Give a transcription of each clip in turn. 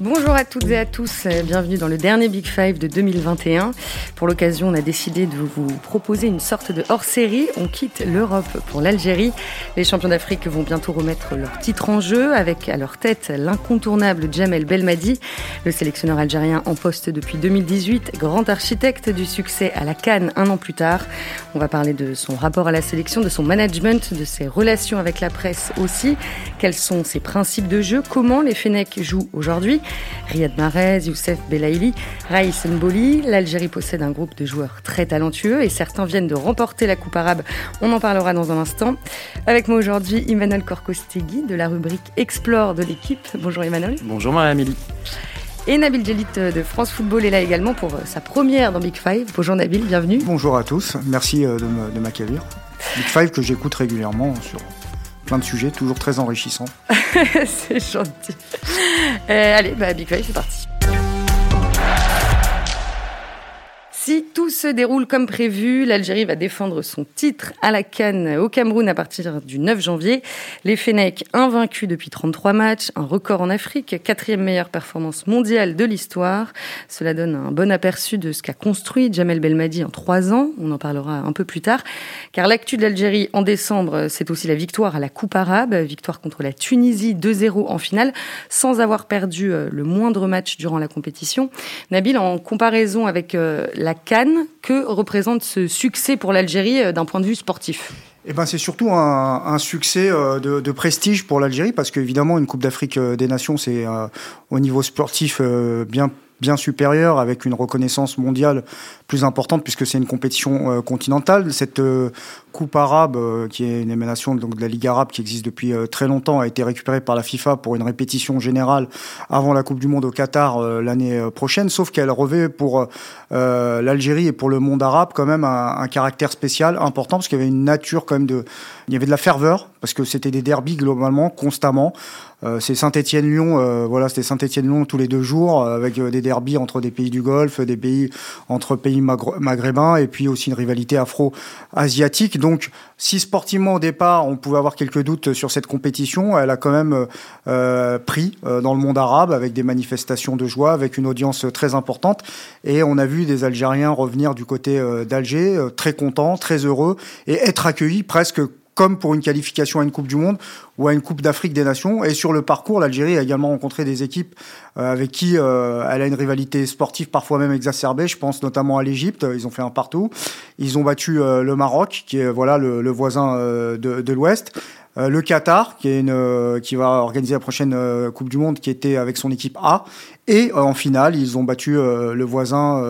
Bonjour à toutes et à tous, bienvenue dans le dernier Big Five de 2021. Pour l'occasion, on a décidé de vous proposer une sorte de hors-série. On quitte l'Europe pour l'Algérie. Les champions d'Afrique vont bientôt remettre leur titre en jeu avec à leur tête l'incontournable Jamel Belmadi, le sélectionneur algérien en poste depuis 2018, grand architecte du succès à la Cannes un an plus tard. On va parler de son rapport à la sélection, de son management, de ses relations avec la presse aussi. Quels sont ses principes de jeu? Comment les Fennecs jouent aujourd'hui? Riyad Mahrez, Youssef Belaïli, Raïs Mboli. L'Algérie possède un groupe de joueurs très talentueux et certains viennent de remporter la Coupe arabe. On en parlera dans un instant. Avec moi aujourd'hui, Emmanuel Korkostegui de la rubrique Explore de l'équipe. Bonjour Emmanuel. Bonjour Marie-Amélie. Et Nabil Jelit de France Football est là également pour sa première dans Big Five. Bonjour Nabil, bienvenue. Bonjour à tous, merci euh, de m'accueillir. Big Five que j'écoute régulièrement sur plein de sujets, toujours très enrichissants. c'est gentil. Euh, allez, bah, Big Five, c'est parti. Si tout se déroule comme prévu, l'Algérie va défendre son titre à la Cannes au Cameroun à partir du 9 janvier. Les Fennecs invaincus depuis 33 matchs, un record en Afrique, quatrième meilleure performance mondiale de l'histoire. Cela donne un bon aperçu de ce qu'a construit Jamel Belmadi en trois ans. On en parlera un peu plus tard. Car l'actu de l'Algérie en décembre, c'est aussi la victoire à la Coupe arabe, victoire contre la Tunisie 2-0 en finale, sans avoir perdu euh, le moindre match durant la compétition. Nabil, en comparaison avec euh, la Cannes. Que représente ce succès pour l'Algérie euh, d'un point de vue sportif eh ben, c'est surtout un, succès euh, de, prestige pour l'Algérie parce qu'évidemment, une Coupe d'Afrique euh, des Nations, c'est au niveau sportif bien bien avec une reconnaissance mondiale plus importante, puisque c'est une compétition continentale. Cette Coupe arabe, euh, qui est une émanation donc, de la Ligue arabe qui existe depuis très longtemps, a été récupérée par la FIFA pour une répétition générale avant la Coupe du Monde au Qatar l'année prochaine, sauf qu'elle revêt pour l'Algérie et pour le monde arabe quand même un, caractère spécial important, parce qu'il y avait une nature quand même de... Il y avait de la ferveur, parce que c'était des derbies globalement, constamment. Euh, c'est Saint-Étienne-Lyon, euh, voilà, c'était Saint-Étienne-Lyon tous les deux jours, euh, avec des derbies entre des pays du Golfe, des pays entre pays maghrébins, et puis aussi une rivalité afro-asiatique. Donc, si sportivement au départ on pouvait avoir quelques doutes sur cette compétition, elle a quand même pris dans le monde arabe avec des manifestations de joie, avec une audience très importante, et on a vu des Algériens revenir du côté d'Alger, très contents, très heureux, et être accueillis presque comme pour une qualification à une Coupe du Monde ou à une Coupe d'Afrique des Nations. Et sur le parcours, l'Algérie a également rencontré des équipes euh, avec qui euh, elle a une rivalité sportive parfois même exacerbée. Je pense notamment à l'Égypte. Ils ont fait un partout. Ils ont battu euh, le Maroc, qui est voilà le, voisin de, de l'Ouest. le Qatar, qui, est une, qui va organiser la prochaine Coupe du Monde, qui était avec son équipe A. Et en finale, ils ont battu le voisin,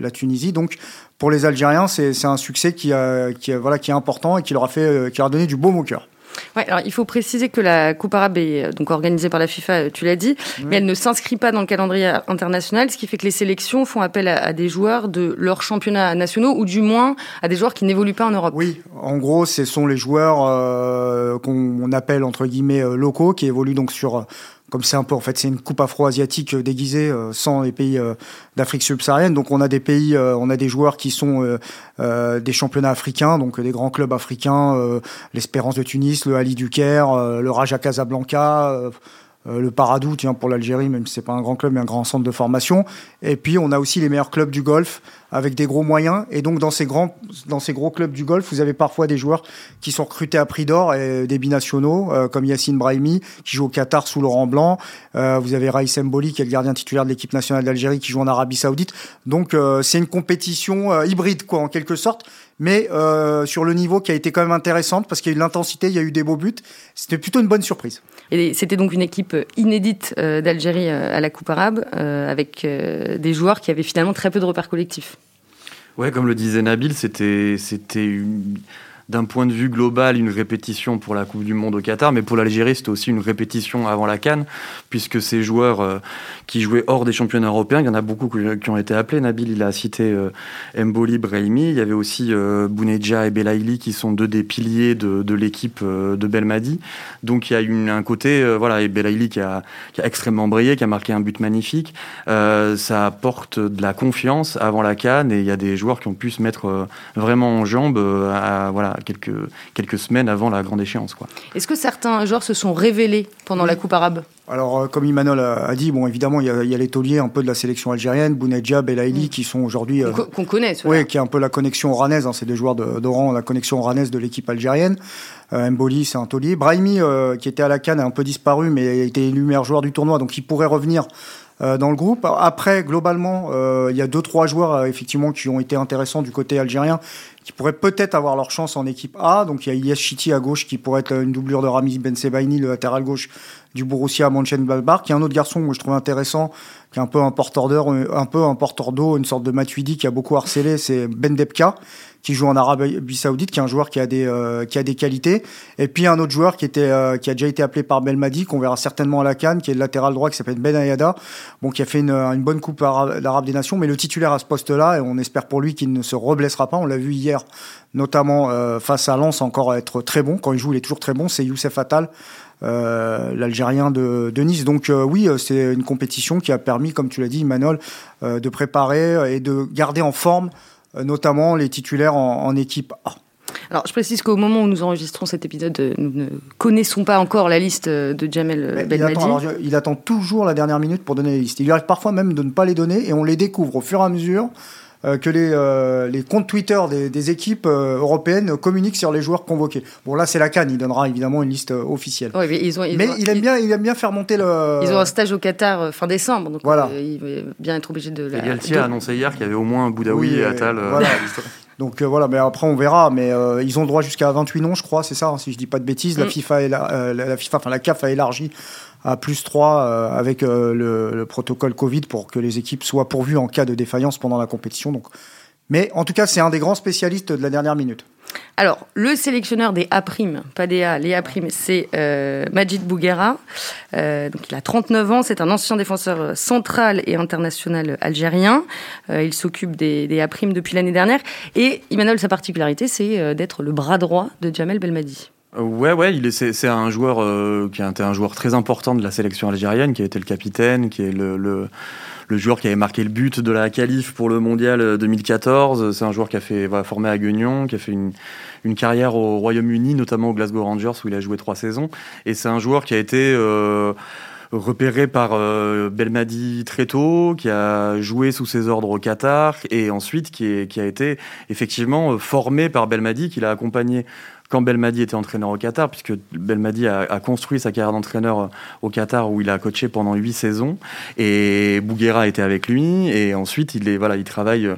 la Tunisie. Donc pour les Algériens, c'est un succès qui, qui, voilà, qui est important et qui leur a, fait, euh, qui leur a donné du baume au cœur. Ouais, alors il faut préciser que la Coupe arabe est euh, donc organisée par la FIFA, euh, tu l'as dit, mais elle ne s'inscrit pas dans le calendrier international, ce qui fait que les sélections font appel à, des joueurs de leurs championnats nationaux ou du moins à des joueurs qui n'évoluent pas en Europe. Oui, en gros, ce sont les joueurs qu'on appelle entre guillemets locaux qui évoluent donc sur comme c'est un peu en fait c'est une coupe afro-asiatique euh, déguisée euh, sans les pays euh, d'Afrique subsaharienne. Donc on a des pays, on a des joueurs qui sont des championnats africains, donc des grands clubs africains, l'Espérance de Tunis, le Ali du Caire, le Raja Casablanca. Le Paradou, tiens, pour l'Algérie, même si c'est pas un grand club, mais un grand centre de formation. Et puis, on a aussi les meilleurs clubs du golf, avec des gros moyens. Et donc, dans ces, grands, dans ces gros clubs du golf, vous avez parfois des joueurs qui sont recrutés à prix d'or, et des binationaux, euh, comme Yassine Brahimi, qui joue au Qatar sous Laurent Blanc. Euh, vous avez Raïs Mboli, qui est le gardien titulaire de l'équipe nationale d'Algérie, qui joue en Arabie Saoudite. Donc, euh, c'est une compétition hybride, quoi, en quelque sorte mais sur le niveau qui a été quand même intéressante parce qu'il y a eu de l'intensité, il y a eu des beaux buts. C'était plutôt une bonne surprise. Et c'était donc une équipe inédite d'Algérie à la Coupe arabe, avec des joueurs qui avaient finalement très peu de repères collectifs. Ouais, comme le disait Nabil, c'était c'était une d'un point de vue global une répétition pour la Coupe du Monde au Qatar, mais pour l'Algérie c'était aussi une répétition avant la Cannes, puisque ces joueurs euh, qui jouaient hors des championnats européens, il y en a beaucoup qui ont été appelés. Nabil, il a cité euh, Mboli, Brahimi, il y avait aussi euh, Bounedja et Belaïli qui sont deux des piliers de, l'équipe euh, de Belmadi. Donc il y a eu un côté, voilà, et Belaïli qui a, qui a extrêmement brillé, qui a marqué un but magnifique. ça apporte de la confiance avant la Cannes et il y a des joueurs qui ont pu se mettre vraiment en jambes à, voilà, quelques, quelques semaines avant la grande échéance. Est-ce que certains joueurs se sont révélés pendant la Coupe arabe? Alors, euh, comme Imanol a, dit, bon, évidemment, il y a, les tauliers un peu de la sélection algérienne, Bounedjah, Belaïli, mm. qui sont aujourd'hui. Euh, qu'on connaît, Oui, qui est un peu la connexion oranaise, hein, c'est des joueurs d'Oran, la connexion oranaise de l'équipe algérienne. Euh, Mboli, c'est un taulier. Brahimi, euh, qui était à la Cannes, a un peu disparu, mais a été élu meilleur joueur du tournoi, donc il pourrait revenir dans le groupe. Après, globalement, il y a deux, trois joueurs, effectivement, qui ont été intéressants du côté algérien qui pourraient peut-être avoir leur chance en équipe A. Donc il y a Ilyes Chiti à gauche qui pourrait être une doublure de Rami Ben Sebaini, le latéral gauche du Borussia Mönchengladbach, qui est un autre garçon que je trouve intéressant, qui est un peu un porteur un un d'eau, une sorte de Matuidi qui a beaucoup harcelé, c'est Ben Debka, qui joue en Arabie Saoudite, qui est un joueur qui a des euh, qui a des qualités. Et puis un autre joueur qui était euh, qui a déjà été appelé par Belmadi, qu'on verra certainement à la Cannes, qui est le latéral droit, qui s'appelle Ben Ayada, bon qui a fait une, une bonne coupe d'Arabe des Nations, mais le titulaire à ce poste-là, et on espère pour lui qu'il ne se reblessera pas. On l'a vu hier, notamment euh, face à Lens, encore être très bon. Quand il joue, il est toujours très bon. C'est Youssef Attal. Euh, l'Algérien de, de, Nice. Donc oui, c'est une compétition qui a permis, comme tu l'as dit, Manol, de préparer et de garder en forme euh, notamment les titulaires en, équipe A. Alors, je précise qu'au moment où nous enregistrons cet épisode, euh, nous ne connaissons pas encore la liste euh, de Jamel Belmadi. Il attend, toujours la dernière minute pour donner la liste. Il arrive parfois même de ne pas les donner et on les découvre au fur et à mesure euh, que les, euh, les comptes Twitter des, des équipes euh, européennes communiquent sur les joueurs convoqués. Bon, là, c'est la Cannes, il donnera évidemment une liste officielle. mais, ils ont, mais il, aime bien, il aime bien faire monter le. Ils ont un stage au Qatar fin décembre, donc voilà. il va bien être obligé de. La... Et a annoncé hier qu'il y avait au moins Boudaoui et Attal. Voilà. Donc voilà, mais après on verra. Mais ils ont le droit jusqu'à 28 noms, je crois, c'est ça, hein, si je dis pas de bêtises. La mm. FIFA, et la, la, FIFA, enfin la CAF a élargi à plus 3 avec le, le, protocole Covid pour que les équipes soient pourvues en cas de défaillance pendant la compétition. Donc mais en tout cas, c'est un des grands spécialistes de la dernière minute. Alors, le sélectionneur des A', pas des A, les A', c'est euh, Majid Bouguera. Euh, donc, il a 39 ans, c'est un ancien défenseur central et international algérien. Euh, il s'occupe des, des A' depuis l'année dernière. Et Emmanuel, sa particularité, c'est d'être le bras droit de Jamel Belmadi. Ouais, ouais, il est, c'est, un joueur qui a été un joueur très important de la sélection algérienne, qui a été le capitaine, qui est le, le le joueur qui avait marqué le but de la qualif pour le mondial 2014. C'est un joueur qui a fait voilà, formé à Guignon, qui a fait une, une carrière au Royaume-Uni, notamment au Glasgow Rangers où il a joué trois saisons. Et c'est un joueur qui a été euh, repéré par euh, Belmadi très tôt, qui a joué sous ses ordres au Qatar et ensuite qui, est, qui a été effectivement formé par Belmadi, qui l'a accompagné quand Belmadi était entraîneur au Qatar, puisque Belmadi a, construit sa carrière d'entraîneur euh, au Qatar où il a coaché pendant huit saisons et Bouguera était avec lui et ensuite il est voilà il travaille euh,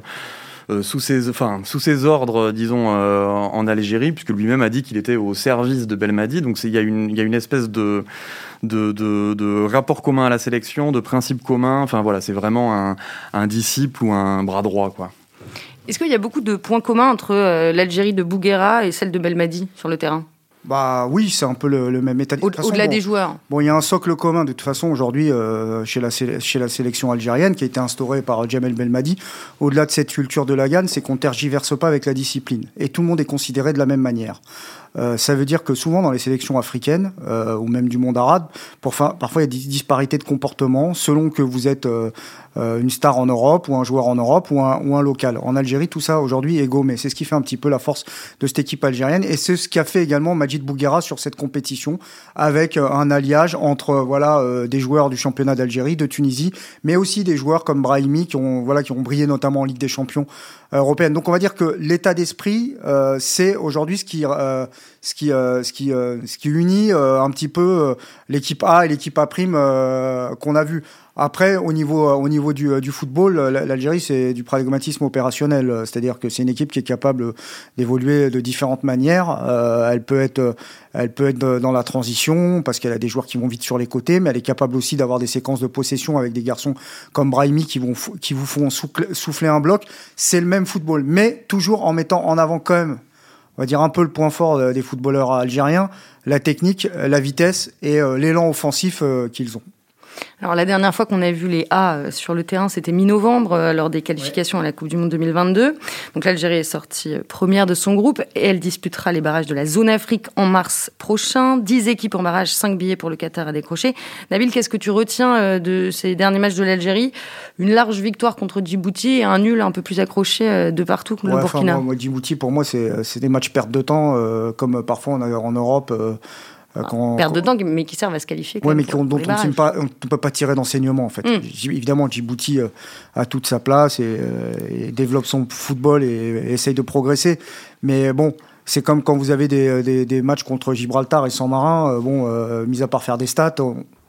euh, sous ses, enfin, sous ses ordres, disons, en Algérie, puisque lui-même a dit qu'il était au service de Belmadi. Donc il y, a une, y a une espèce de, de, de, de, rapport commun à la sélection, de principe commun. Enfin voilà, c'est vraiment un, un, disciple ou un bras droit, quoi. Est-ce qu'il y a beaucoup de points communs entre euh, l'Algérie de Bouguera et celle de Belmadi sur le terrain? Bah oui, c'est un peu le, même état d'esprit. Au-delà des joueurs. Bon, il y a un socle commun de toute façon aujourd'hui euh, chez, la, chez la sélection algérienne qui a été instauré par Jamel Belmadi. Au-delà de cette culture de la gagne, c'est qu'on tergiverse pas avec la discipline et tout le monde est considéré de la même manière. Euh, ça veut dire que souvent dans les sélections africaines euh, ou même du monde arabe, parfois il y a des disparités de comportement selon que vous êtes euh, une star en Europe ou un joueur en Europe ou un, local. En Algérie, tout ça aujourd'hui est gommé. C'est ce qui fait un petit peu la force de cette équipe algérienne et c'est ce qu'a fait également Majid Bouguera sur cette compétition avec un alliage entre voilà des joueurs du championnat d'Algérie, de Tunisie, mais aussi des joueurs comme Brahimi qui ont voilà qui ont brillé notamment en Ligue des Champions européenne. Donc on va dire que l'état d'esprit, c'est aujourd'hui ce qui ce qui, euh, ce qui, euh, ce qui unit euh, un petit peu l'équipe A et l'équipe A prime qu'on a vu. Après, au niveau, au niveau du, du football, l'Algérie, c'est du pragmatisme opérationnel. C'est-à-dire que c'est une équipe qui est capable d'évoluer de différentes manières. elle, peut être, elle peut être dans la transition, parce qu'elle a des joueurs qui vont vite sur les côtés, mais elle est capable aussi d'avoir des séquences de possession avec des garçons comme Brahimi qui, vont, qui vous font souffler un bloc. C'est le même football, mais toujours en mettant en avant quand même on va dire un peu le point fort des footballeurs algériens, la technique, la vitesse et euh, l'élan offensif euh, qu'ils ont. Alors la dernière fois qu'on a vu les A euh, sur le terrain, c'était mi-novembre euh, lors des qualifications à la Coupe du Monde 2022. Donc l'Algérie est sortie euh, première de son groupe et elle disputera les barrages de la zone Afrique en mars prochain. 10 équipes en barrage, 5 billets pour le Qatar à décrocher. Nabil, qu'est-ce que tu retiens de ces derniers matchs de l'Algérie? Une large victoire contre Djibouti et un nul un peu plus accroché de partout que le Burkina. moi, Djibouti, pour moi, c'est des matchs perte de temps, comme parfois on a en Europe. Euh, quand, perte de temps, mais qui servent à se qualifier. Oui, mais dont on ne peut pas tirer d'enseignement, en fait. Hmm. Évidemment, Djibouti euh, a toute sa place euh, et, développe son football et, essaye de progresser. Mais bon, c'est comme quand vous avez des, des, matchs contre Gibraltar et San Marin, bon, mis à part faire des stats,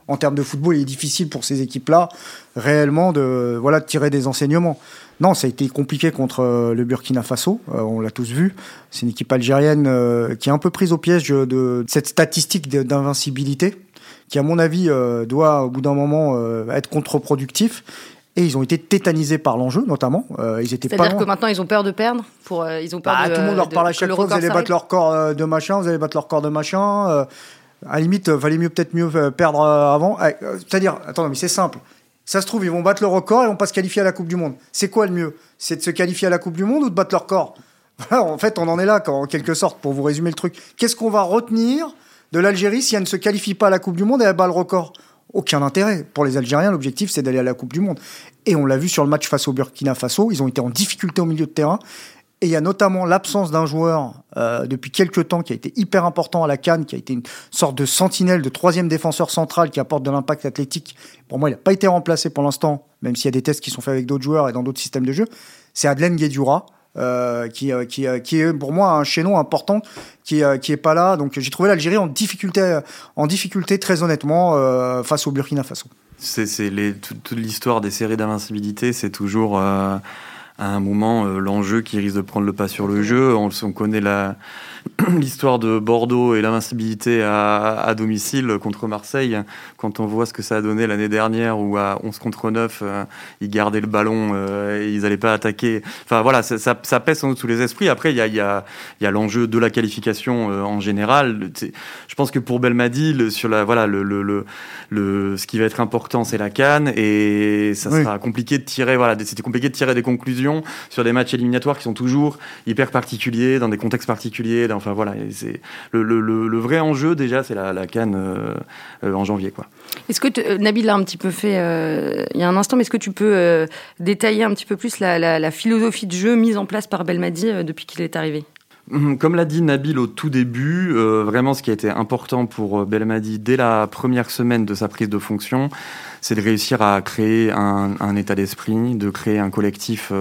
en termes de football, il est difficile pour ces équipes-là réellement de, voilà, de tirer des enseignements. Non, ça a été compliqué contre euh, le Burkina Faso, euh, on l'a tous vu. C'est une équipe algérienne euh, qui est un peu prise au piège de cette statistique d'invincibilité, qui à mon avis doit au bout d'un moment être contre-productif. Et ils ont été tétanisés par l'enjeu, notamment. ils étaient C'est-à-dire que maintenant ils ont peur de perdre. Pour, ils ont peur bah, de, tout le monde leur parle à chaque fois. Vous allez battre leur corps de machin. Vous allez battre leur corps de machin. À la limite, valait mieux peut-être mieux perdre avant. C'est-à-dire, attends, mais c'est simple. Ça se trouve, ils vont battre le record et vont pas se qualifier à la Coupe du Monde. C'est quoi le mieux? C'est de se qualifier à la Coupe du Monde ou de battre le record? En fait, on en est là, en quelque sorte, pour vous résumer le truc. Qu'est-ce qu'on va retenir de l'Algérie si elle ne se qualifie pas à la Coupe du Monde et elle bat le record? Aucun intérêt. Pour les Algériens, l'objectif, c'est d'aller à la Coupe du Monde. Et on l'a vu sur le match face au Burkina Faso, ils ont été en difficulté au milieu de terrain. Et il y a notamment l'absence d'un joueur euh, depuis quelques temps qui a été hyper important à la Cannes, qui a été une sorte de sentinelle, de troisième défenseur central qui apporte de l'impact athlétique. Pour moi, il n'a pas été remplacé pour l'instant, même s'il y a des tests qui sont faits avec d'autres joueurs et dans d'autres systèmes de jeu. C'est Adlen Guedjura. Euh, qui, euh, qui, est pour moi un chaînon important qui, qui est pas là. Donc j'ai trouvé l'Algérie en difficulté, en difficulté très honnêtement face au Burkina Faso. C'est toute l'histoire des séries d'invincibilité, c'est toujours à un moment euh, l'enjeu qui risque de prendre le pas sur le jeu. On, on connaît la, l'histoire de Bordeaux et l'invincibilité à, à, domicile contre Marseille, quand on voit ce que ça a donné l'année dernière où à 11 contre 9, euh, ils gardaient le ballon euh, et ils n'allaient pas attaquer. Enfin voilà, ça, ça, ça pèse sans doute sous les esprits. Après, il y a, y a, y a l'enjeu de la qualification euh, en général. Je pense que pour Belmadi, le, sur la, voilà, le, le, le, ce qui va être important, c'est la canne et ça sera compliqué de tirer, voilà, c'était compliqué de tirer des conclusions sur des matchs éliminatoires qui sont toujours hyper particuliers, dans des contextes particuliers, Enfin voilà, c'est le, le, le, vrai enjeu déjà, c'est la, la Cannes euh, euh, en janvier, quoi. Est-ce que euh, Nabil l'a un petit peu fait il y a un instant, mais est-ce que tu peux détailler un petit peu plus la, la, la, philosophie de jeu mise en place par Belmadi depuis qu'il est arrivé? Hum, comme l'a dit Nabil au tout début, vraiment ce qui a été important pour Belmadi dès la première semaine de sa prise de fonction, c'est de réussir à créer un, un état d'esprit, de créer un collectif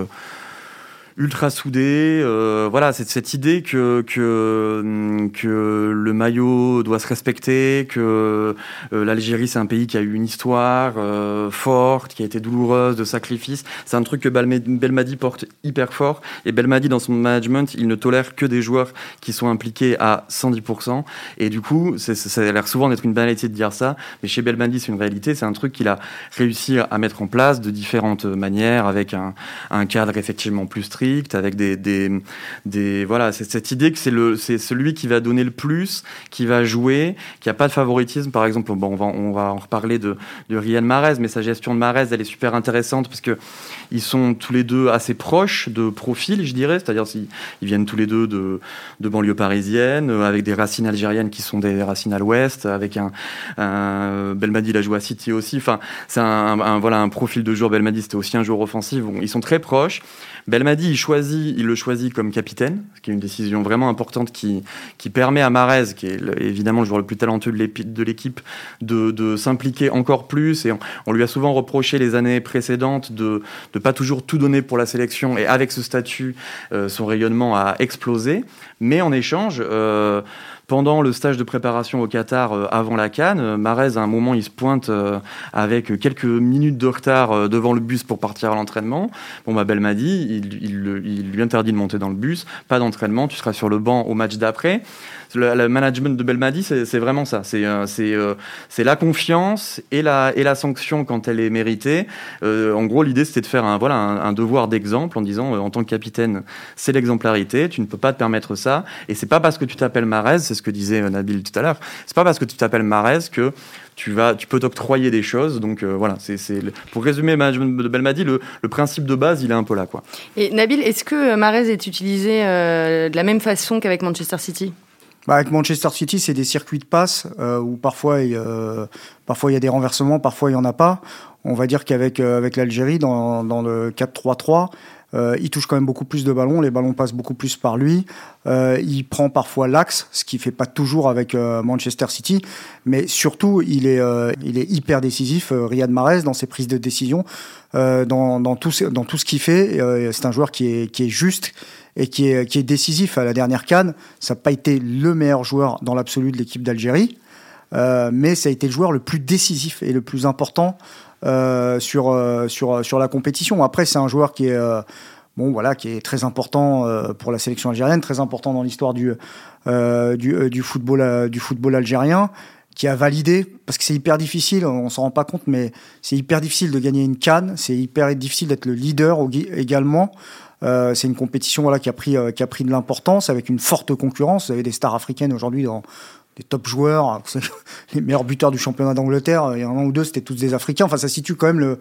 ultra soudé. Euh, voilà, c'est cette idée que, que, que le maillot doit se respecter, que euh, l'Algérie c'est un pays qui a eu une histoire euh, forte, qui a été douloureuse, de sacrifices. C'est un truc que Belmadi porte hyper fort. Et Belmadi dans son management, il ne tolère que des joueurs qui sont impliqués à 110%. Et du coup, ça a l'air souvent d'être une banalité de dire ça, mais chez Belmadi c'est une réalité. C'est un truc qu'il a réussi à mettre en place de différentes manières, avec un, un cadre effectivement plus strict avec des, des, voilà, c'est cette idée que c'est le, c'est celui qui va donner le plus, qui va jouer, qui a pas de favoritisme. Par exemple, bon, on va, on va en reparler de, de Riyad Mahrez, mais sa gestion de Mahrez, elle est super intéressante parce que ils sont tous les deux assez proches de profil, je dirais, c'est-à-dire s'ils ils viennent tous les deux de, de banlieue parisienne, euh, avec des racines algériennes qui sont des racines à l'ouest, avec un, un Belmadi il a joué à City aussi. Enfin, c'est un, voilà un profil de joueur. Belmadi c'était aussi un joueur offensif. Ils sont très proches. Belmadi, il choisit, il le choisit comme capitaine, ce qui est une décision vraiment importante qui, qui permet à Marez, qui est évidemment le joueur le plus talentueux de l'équipe, de, de s'impliquer encore plus. Et on, lui a souvent reproché les années précédentes de ne pas toujours tout donner pour la sélection. Et avec ce statut, euh, son rayonnement a explosé. Mais en échange, euh, pendant le stage de préparation au Qatar euh, avant la Cannes, euh, Marez, à un moment, il se pointe euh, avec quelques minutes de retard devant le bus pour partir à l'entraînement. Bon, ma belle m'a dit, il, il, lui interdit de monter dans le bus, pas d'entraînement, tu seras sur le banc au match d'après. Le, management de Belmadi, c'est vraiment ça. C'est c'est la confiance et la, sanction quand elle est méritée. en gros, l'idée, c'était de faire un, voilà, un, devoir d'exemple en disant, en tant que capitaine, c'est l'exemplarité, tu ne peux pas te permettre ça. Et c'est pas parce que tu t'appelles Marez, c'est ce que disait Nabil tout à l'heure, c'est pas parce que tu t'appelles Marez que tu, peux t'octroyer des choses. Donc euh, voilà, pour résumer le management de Belmadi, le, principe de base, il est un peu là. Quoi. Et Nabil, est-ce que Marez est utilisé euh, de la même façon qu'avec Manchester City? Bah avec Manchester City, c'est des circuits de passe euh, où parfois il, parfois il y a des renversements, parfois il n'y en a pas. On va dire qu'avec avec l'Algérie, dans, dans le 4-3-3, euh, il touche quand même beaucoup plus de ballons, les ballons passent beaucoup plus par lui. Euh, il prend parfois l'axe, ce qui fait pas toujours avec euh, Manchester City, mais surtout il est, hyper décisif. Riyad Mahrez dans ses prises de décision, dans, tout, ce qu'il fait, c'est un joueur qui est, qui est juste et qui est, qui est décisif. À la dernière canne, ça n'a pas été le meilleur joueur dans l'absolu de l'équipe d'Algérie, mais ça a été le joueur le plus décisif et le plus important euh, sur, euh, sur, sur la compétition. Après, c'est un joueur qui est, euh, bon, voilà, qui est très important pour la sélection algérienne, très important dans l'histoire du, du, football, du football algérien qui a validé, parce que c'est hyper difficile, on s'en rend pas compte, mais c'est hyper difficile de gagner une canne, c'est hyper difficile d'être le leader également. Euh, c'est une compétition voilà, qui, a pris, qui a pris de l'importance avec une forte concurrence. Vous avez des stars africaines aujourd'hui dans, des top joueurs, les meilleurs buteurs du championnat d'Angleterre, il y en a un ou deux, c'était tous des Africains. Enfin, ça situe quand même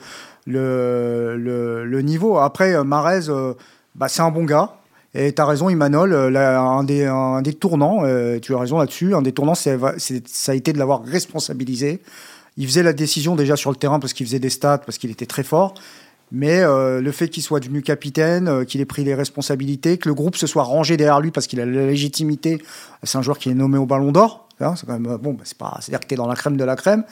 le, niveau. Après, euh, Marez, euh, bah, c'est un bon gars. Et tu as raison, Imanol, euh, un, des, tournants, tu as raison là-dessus, un des tournants, c'est, ça a été de l'avoir responsabilisé. Il faisait la décision déjà sur le terrain parce qu'il faisait des stats, parce qu'il était très fort. Mais le fait qu'il soit devenu capitaine, qu'il ait pris les responsabilités, que le groupe se soit rangé derrière lui parce qu'il a la légitimité, c'est un joueur qui est nommé au Ballon d'Or. Hein, c'est quand même euh, bon, bah, c'est pas, c'est-à-dire que tu es dans la crème de la crème.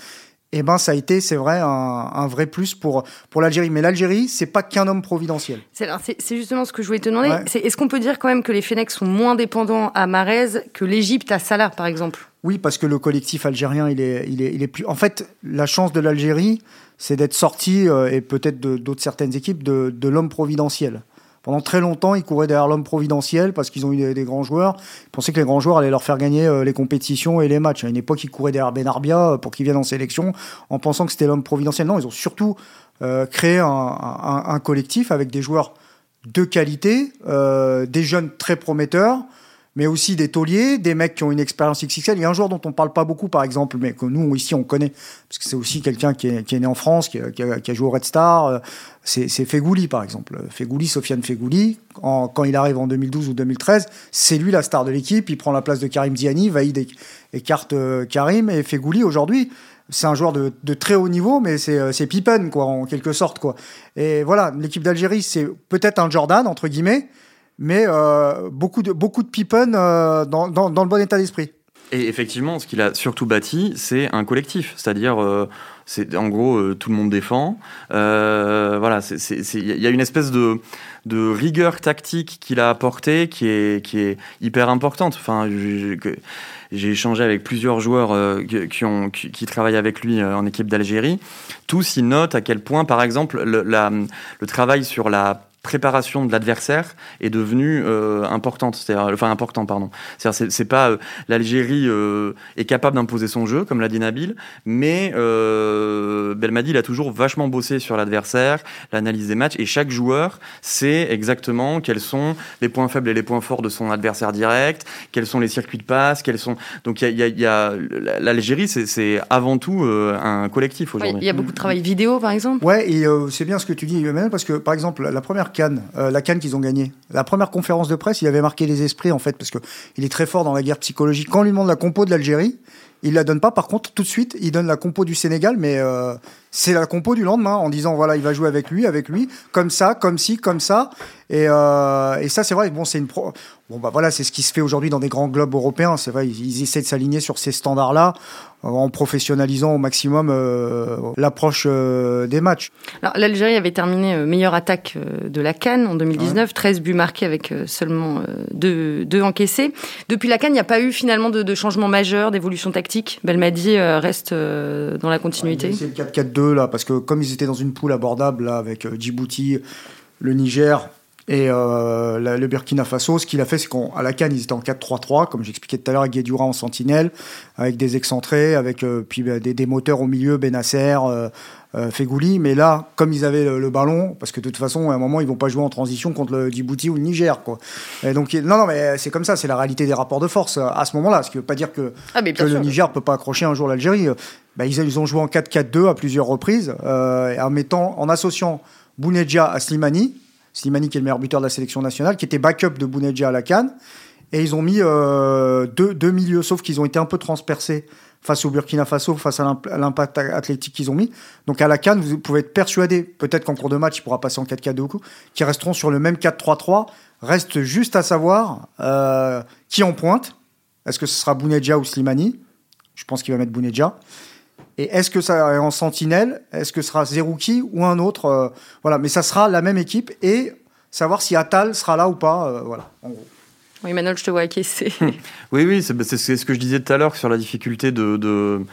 Et eh ben ça a été, c'est vrai, un, un, vrai plus pour pour l'Algérie. Mais l'Algérie, c'est pas qu'un homme providentiel. C'est, justement ce que je voulais te demander. Est-ce qu'on peut dire quand même que les Fennecs sont moins dépendants à Marez que l'Égypte à Salah, par exemple? Oui, parce que le collectif algérien, il est, il est, il est plus. En fait, la chance de l'Algérie, c'est d'être sorti euh, et peut-être d'autres certaines équipes de, de l'homme providentiel. Pendant très longtemps, ils couraient derrière l'homme providentiel parce qu'ils ont eu des, grands joueurs. Ils pensaient que les grands joueurs allaient leur faire gagner euh, les compétitions et les matchs. À une époque, ils couraient derrière Benarbia euh, pour qu'il vienne en sélection en pensant que c'était l'homme providentiel. Non, ils ont surtout euh, créé un, collectif avec des joueurs de qualité, des jeunes très prometteurs, mais aussi des tauliers, des mecs qui ont une expérience XXL. Il y a un joueur dont on parle pas beaucoup, par exemple, mais que nous, ici, on connaît, parce que c'est aussi quelqu'un qui est, né en France, qui, a, joué au Red Star. Euh, c'est Fegouli, par exemple. Fegouli, Sofiane Fegouli, quand il arrive en 2012 ou 2013, c'est lui la star de l'équipe. Il prend la place de Karim Ziani, Vaïd écarte euh, Karim, et Fegouli, aujourd'hui, c'est un joueur de, très haut niveau, mais c'est euh, Pippen, quoi, en quelque sorte, quoi. Et voilà, l'équipe d'Algérie, c'est peut-être un Jordan, entre guillemets, mais euh, beaucoup de beaucoup de Pippen euh, dans, dans, le bon état d'esprit. Et effectivement, ce qu'il a surtout bâti, c'est un collectif, c'est-à-dire, euh, c'est en gros tout le monde défend. voilà, il y a une espèce de, de rigueur tactique qu'il a apporté qui est qui est hyper importante. Enfin, j'ai échangé avec plusieurs joueurs qui, ont, qui, travaillent avec lui en équipe d'Algérie. Tous, ils notent à quel point, par exemple, le travail sur la préparation de l'adversaire est devenue euh, importante, c'est-à-dire, enfin important, pardon. C'est-à-dire, c'est, pas euh, l'Algérie euh, est capable d'imposer son jeu, comme l'a dit Nabil, mais Belmadi il a toujours vachement bossé sur l'adversaire, l'analyse des matchs, et chaque joueur sait exactement quels sont les points faibles et les points forts de son adversaire direct, quels sont les circuits de passe, quels sont. Donc il y a, y a, l'Algérie, c'est, avant tout un collectif aujourd'hui. Il y a beaucoup de travail vidéo, par exemple. Ouais, et c'est bien ce que tu dis, Emmanuel, parce que par exemple la première Euh, la Cannes qu'ils ont gagnée. La première conférence de presse, il avait marqué les esprits en fait, parce que il est très fort dans la guerre psychologique. Quand on lui demande la compo de l'Algérie, il la donne pas. Par contre, tout de suite, il donne la compo du Sénégal, mais euh, c'est la compo du lendemain en disant voilà, il va jouer avec lui, avec lui, comme ça, comme ci, comme ça. Et, euh, et ça, c'est vrai. Bon, c'est une pro... bon bah voilà, c'est ce qui se fait aujourd'hui dans des grands globes européens. C'est vrai, ils, essaient de s'aligner sur ces standards-là en professionnalisant au maximum euh, l'approche euh, des matchs. l'Algérie avait terminé meilleure attaque de la Cannes en 2019, 13 buts marqués avec seulement 2, encaissés. Depuis la Cannes, il n'y a pas eu finalement de, de changement majeur, d'évolution tactique. Belmadi reste dans la continuité. c'est le 4-4-2 là, parce que comme ils étaient dans une poule abordable là avec Djibouti, le Niger Et le Burkina Faso, ce qu'il a fait, c'est qu'à la Cannes, ils étaient en 4-3-3, comme j'expliquais tout à l'heure, avec Guédura en sentinelle, avec des excentrés, avec puis bah, des, des, moteurs au milieu, Benasser, euh, Fegouli. Mais là, comme ils avaient le, ballon, parce que de toute façon, à un moment, ils vont pas jouer en transition contre le Djibouti ou le Niger. Quoi. Et donc, non, non, mais c'est comme ça, c'est la réalité des rapports de force euh, à ce moment-là. Ce qui veut pas dire que, ah, le Niger peut pas accrocher un jour l'Algérie. Bah, ils, ils, ont joué en 4-4-2 à plusieurs reprises, euh, en, mettant, en associant Bounedja à Slimani. Slimani qui est le meilleur buteur de la sélection nationale, qui était backup de Bounedja à la Cannes. Et ils ont mis euh, deux, milieux, sauf qu'ils ont été un peu transpercés face au Burkina Faso, face à l'impact athlétique qu'ils ont mis. Donc à la Cannes, vous pouvez être persuadé, peut-être qu'en cours de match, il pourra passer en 4-4-2 ou qui resteront sur le même 4-3-3. Reste juste à savoir euh, qui en pointe. Est-ce que ce sera Bounedja ou Slimani? Je pense qu'il va mettre Bounedja. Et est-ce que ça est en sentinelle? Est-ce que ce sera Zerouki ou un autre euh, Voilà, mais ça sera la même équipe et savoir si Atal sera là ou pas. Euh, voilà, en gros. Oui, Manuel, je te vois acquiescer. oui, oui, c'est ce que je disais tout à l'heure sur la difficulté de, de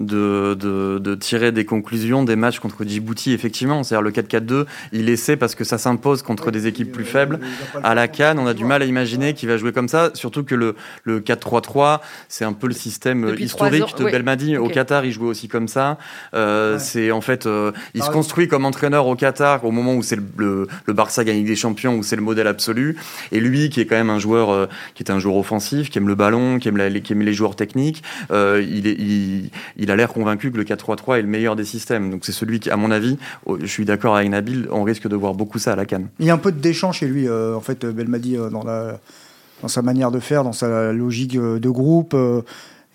de, de, de, tirer des conclusions des matchs contre Djibouti, effectivement. C'est-à-dire le 4-4-2, il essaie parce que ça s'impose contre des équipes plus faibles. À la Cannes, on a du mal à imaginer qu'il va jouer comme ça, surtout que le, le 4-3-3, c'est un peu le système historique de Belmadi. Au Qatar, il jouait aussi comme ça. Euh, C'est en fait, euh, il se construit comme entraîneur au Qatar au moment où c'est le, le, Barça gagne des champions, où c'est le modèle absolu. Et lui, qui est quand même un joueur, euh, qui est un joueur offensif, qui aime le ballon, qui aime, la, qui aime les joueurs techniques, euh, il, est, il, il il a l'air convaincu que le 4-3-3 est le meilleur des systèmes. Donc c'est celui qui, à mon avis, je suis d'accord avec Nabil, on risque de voir beaucoup ça à la canne. Il y a un peu de déchant chez lui, euh, en fait, Belmadi, euh, dans, dans sa manière de faire, dans sa logique euh, de groupe.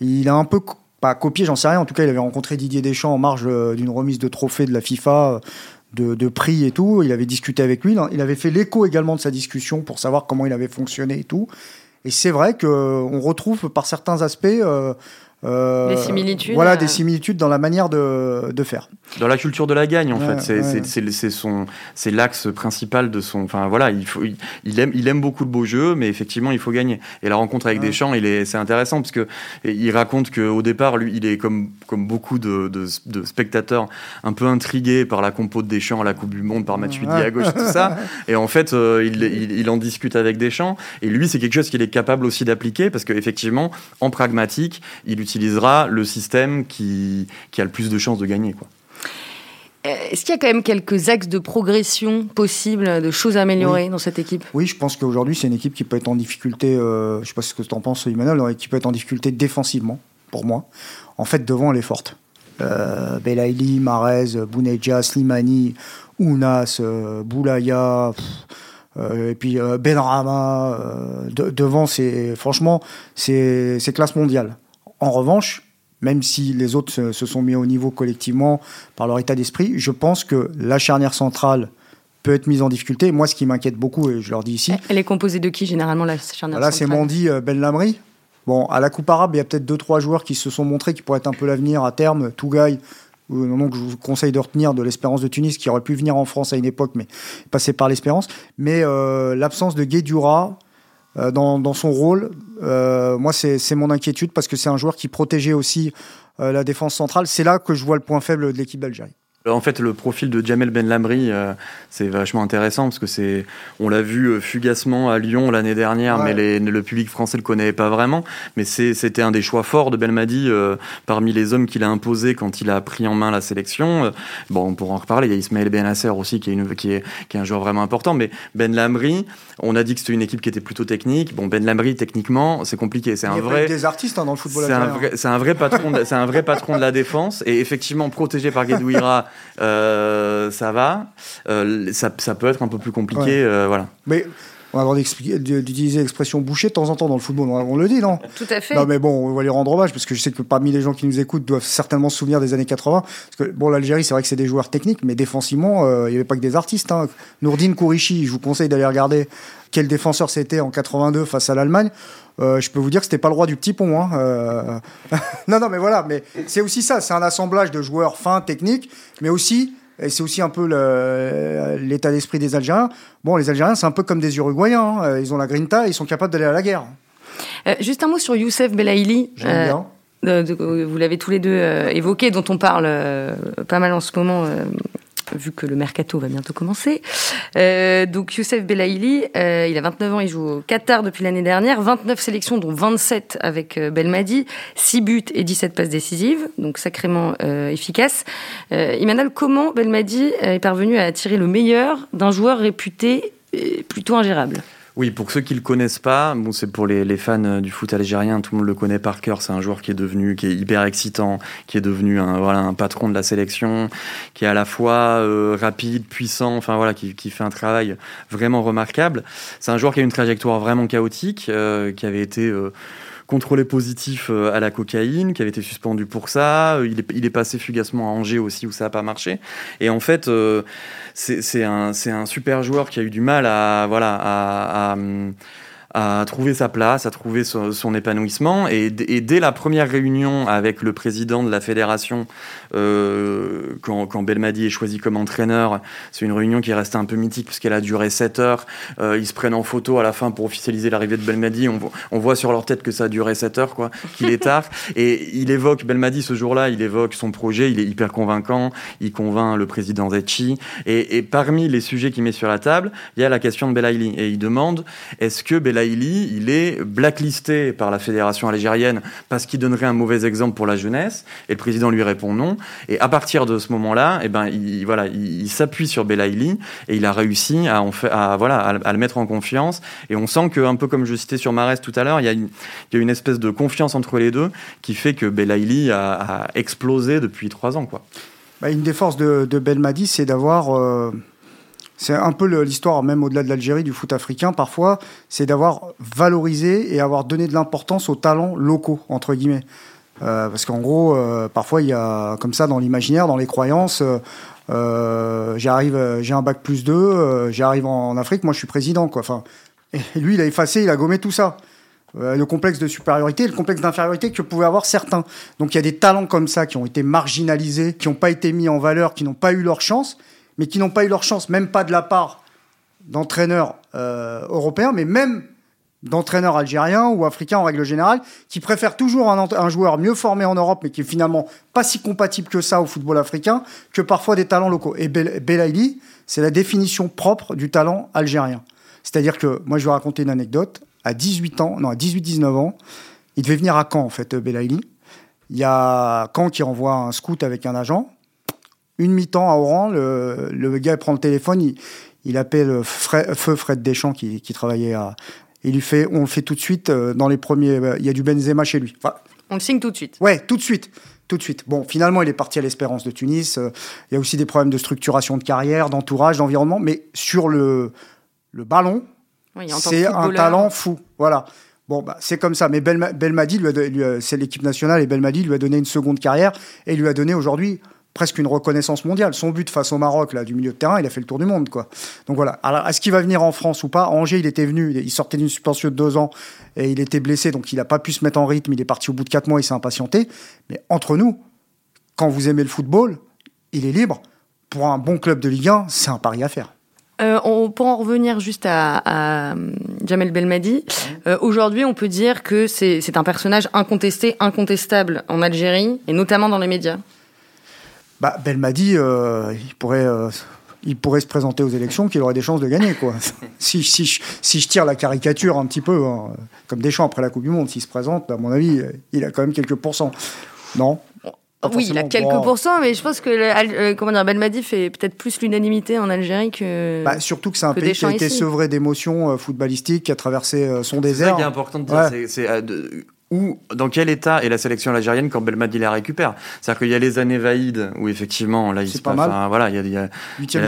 il a un peu, pas copié, j'en sais rien, en tout cas, il avait rencontré Didier Deschamps en marge d'une remise de trophée de la FIFA. De, prix et tout, il avait discuté avec lui, il avait fait l'écho également de sa discussion pour savoir comment il avait fonctionné et tout. Et c'est vrai qu'on retrouve par certains aspects euh, des similitudes. Voilà, des euh. similitudes dans la manière de, de faire. Dans la culture de la gagne, en fait, c'est son, c'est l'axe principal de son. Enfin voilà, il faut, il, aime, il aime beaucoup le beau jeu, mais effectivement, il faut gagner. Et la rencontre avec Deschamps, il est, c'est intéressant parce que il raconte qu'au départ, lui, il est comme, comme beaucoup de, de, spectateurs, un peu intrigué par la compo de Deschamps à la Coupe du Monde, par Matuidi à gauche, tout ça. Et en fait, euh, il, il, il, en discute avec Deschamps. Et lui, c'est quelque chose qu'il est capable aussi d'appliquer parce qu'effectivement, en pragmatique, il utilise utilisera le système qui, qui a le plus de chances de gagner. Quoi. Euh, est-ce qu'il y a quand même quelques axes de progression possibles, de choses à améliorer dans cette équipe? Oui, je pense qu'aujourd'hui, c'est une équipe qui peut être en difficulté, euh, je ne sais pas ce que tu en penses, Emmanuel, qui peut être en difficulté défensivement, pour moi. En fait, devant, elle est forte. Euh, Belaïli, Marez, Bouneja, Slimani, Ounas, euh, Boulaya, et puis Benrama, devant, c'est franchement, c'est classe mondiale. En revanche, même si les autres se, sont mis au niveau collectivement par leur état d'esprit, je pense que la charnière centrale peut être mise en difficulté. Moi, ce qui m'inquiète beaucoup, et je leur dis ici. Elle est composée de qui généralement la charnière Là, c'est Mandy euh, Ben Lamri. Bon, à la Coupe arabe, il y a peut-être deux trois joueurs qui se sont montrés qui pourraient être un peu l'avenir à terme. Tougaï, donc je vous conseille de retenir de l'Espérance de Tunis qui aurait pu venir en France à une époque, mais passer par l'Espérance. Mais euh, l'absence de Guédura, euh, dans, son rôle. Euh, moi, c'est mon inquiétude parce que c'est un joueur qui protégeait aussi euh, la défense centrale. C'est là que je vois le point faible de l'équipe d'Algérie. En fait, le profil de Jamel Ben Lamri, euh, c'est vachement intéressant parce que c'est, on l'a vu euh, fugacement à Lyon l'année dernière, mais les, le public français le connaissait pas vraiment. Mais c'était un des choix forts de Belmadi euh, parmi les hommes qu'il a imposé quand il a pris en main la sélection. bon, on pourra en reparler. Il y a Ismaël Benasser aussi qui est, une, qui est, qui est un joueur vraiment important. Mais Ben Lamri, on a dit que c'était une équipe qui était plutôt technique. Bon, Ben Lamri, techniquement, c'est compliqué. C'est un vrai. des artistes hein, dans le football. C'est un, vrai, un vrai patron. c'est un vrai patron de la défense et effectivement protégé par Guedouira. Euh, ça va. Euh, ça, ça, peut être un peu plus compliqué. Euh, voilà. Mais on va avoir d'utiliser l'expression boucher de temps en temps dans le football. On le dit, non? Tout à fait. Non, mais bon, on va lui rendre hommage parce que je sais que parmi les gens qui nous écoutent doivent certainement se souvenir des années 80. Parce que, bon, l'Algérie, c'est vrai que c'est des joueurs techniques, mais défensivement, il n'y avait pas que des artistes. Hein. Nourdine Kourichi, je vous conseille d'aller regarder quel défenseur c'était en 82 face à l'Allemagne. je peux vous dire que c'était pas le roi du petit pont. Hein. non, non, mais voilà. Mais c'est aussi ça. C'est un assemblage de joueurs fins, techniques, mais aussi et c'est aussi un peu l'état d'esprit des Algériens. Bon, les Algériens, c'est un peu comme des Uruguayens. Hein. Ils ont la grinta, ils sont capables d'aller à la guerre. Euh, juste un mot sur Youssef Belaïli. Euh, vous l'avez tous les deux euh, évoqué, dont on parle pas mal en ce moment vu que le mercato va bientôt commencer. Euh, donc Youssef Belaïli, euh, il a 29 ans, il joue au Qatar depuis l'année dernière, 29 sélections dont 27 avec euh, Belmadi, 6 buts et 17 passes décisives, donc sacrément efficace. Emmanuel, comment Belmadi est parvenu à attirer le meilleur d'un joueur réputé plutôt ingérable? Oui, pour ceux qui le connaissent pas, bon, c'est pour les, les, fans euh, du foot algérien, tout le monde le connaît par cœur. C'est un joueur qui est devenu, qui est hyper excitant, qui est devenu un, voilà, un patron de la sélection, qui est à la fois euh, rapide, puissant, enfin voilà, qui, qui, fait un travail vraiment remarquable. C'est un joueur qui a une trajectoire vraiment chaotique, euh, qui avait été contrôlé positif à la cocaïne, qui avait été suspendu pour ça. Il est, il est passé fugacement à Angers aussi, où ça n'a pas marché. Et en fait, c'est un, super joueur qui a eu du mal à, voilà, à, à à trouver sa place, à trouver son, son épanouissement. Et, et, dès la première réunion avec le président de la fédération, euh, quand, quand, Belmadi est choisi comme entraîneur, c'est une réunion qui reste un peu mythique puisqu'elle a duré 7 heures. Euh, ils se prennent en photo à la fin pour officialiser l'arrivée de Belmadi. On, on, voit sur leur tête que ça a duré 7 heures, quoi, qu'il est tard. et il évoque, Belmadi ce jour-là, il évoque son projet, il est hyper convaincant, il convainc le président Zetchi. Et, et parmi les sujets qu'il met sur la table, il y a la question de Belaïli. Et il demande, est-ce que Belaïli il est blacklisté par la fédération algérienne parce qu'il donnerait un mauvais exemple pour la jeunesse. Et le président lui répond non. Et à partir de ce moment-là, eh ben, il, voilà, il, s'appuie sur Belaïli et il a réussi à, voilà, à, le mettre en confiance. Et on sent que, un peu comme je citais sur Marès tout à l'heure, il, y a une espèce de confiance entre les deux qui fait que Belaïli a, explosé depuis trois ans. Bah, une des forces de, de Belmadi, c'est d'avoir. Euh c'est un peu l'histoire, même au-delà de l'Algérie, du foot africain, parfois, c'est d'avoir valorisé et avoir donné de l'importance aux talents locaux, entre guillemets. Euh, parce qu'en gros, euh, parfois, il y a, comme ça, dans l'imaginaire, dans les croyances, euh, j'arrive, j'ai un bac plus 2, j'arrive en, Afrique, moi je suis président, quoi. Enfin, et lui, il a effacé, il a gommé tout ça. le complexe de supériorité, le complexe d'infériorité que pouvaient avoir certains. Donc il y a des talents comme ça qui ont été marginalisés, qui n'ont pas été mis en valeur, qui n'ont pas eu leur chance mais qui n'ont pas eu leur chance, même pas de la part d'entraîneurs euh, européens, mais même d'entraîneurs algériens ou africains en règle générale, qui préfèrent toujours un, joueur mieux formé en Europe, mais qui est finalement pas si compatible que ça au football africain, que parfois des talents locaux. Et Belaïli, c'est la définition propre du talent algérien. C'est-à-dire que, moi je vais raconter une anecdote, à 18 ans, non, à 18-19 ans, il devait venir à Caen, en fait, Belaïli. Il y a Caen qui envoie un scout avec un agent, une mi-temps à Oran, le, le, gars prend le téléphone, il, il appelle Fred, Feu Fred Deschamps qui, qui, travaillait à. Il lui fait, on le fait tout de suite euh, dans les premiers. Il y a du Benzema chez lui. Enfin, on le signe tout de suite. Ouais, tout de suite. Tout de suite. Bon, finalement, il est parti à l'Espérance de Tunis. Euh, il y a aussi des problèmes de structuration de carrière, d'entourage, d'environnement. Mais sur le, le ballon, oui, c'est un talent fou. Voilà. Bon, bah, c'est comme ça. Mais Belma, Belmadi, lui lui c'est l'équipe nationale, et Belmadi lui a donné une seconde carrière et lui a donné aujourd'hui presque une reconnaissance mondiale. Son but face au Maroc, là, du milieu de terrain, il a fait le tour du monde, quoi. Donc voilà. Alors, est-ce qu'il va venir en France ou pas? Angers, il était venu, il sortait d'une suspension de deux ans et il était blessé, donc il n'a pas pu se mettre en rythme. Il est parti au bout de quatre mois, il s'est impatienté. Mais entre nous, quand vous aimez le football, il est libre. Pour un bon club de Ligue 1, c'est un pari à faire. Euh, on, pour en revenir juste à, à Jamel Belmadi, euh, aujourd'hui on peut dire que c'est un personnage incontesté, incontestable en Algérie et notamment dans les médias. Bah, Belmadi, euh, il pourrait. Euh, il pourrait se présenter aux élections, qu'il aurait des chances de gagner. Quoi. si, si, si, je tire la caricature un petit peu, hein, comme Deschamps après la Coupe du Monde, s'il se présente, à mon avis, il a quand même quelques pourcents. Non? Oui, il a quelques bon. pourcents, mais je pense que euh, comment dire, Belmadi fait peut-être plus l'unanimité en Algérie que. Bah, surtout que c'est un pays qui a été sevré d'émotions euh, footballistiques, qui a traversé euh, son désert. C'est ça qui est important de dire. Ouais. C'est où, dans quel état est la sélection algérienne quand Belmadi la récupère. C'est-à-dire qu'il y a les années Vaïd où effectivement là il se passe, enfin, voilà, il y a, il y a, il y a la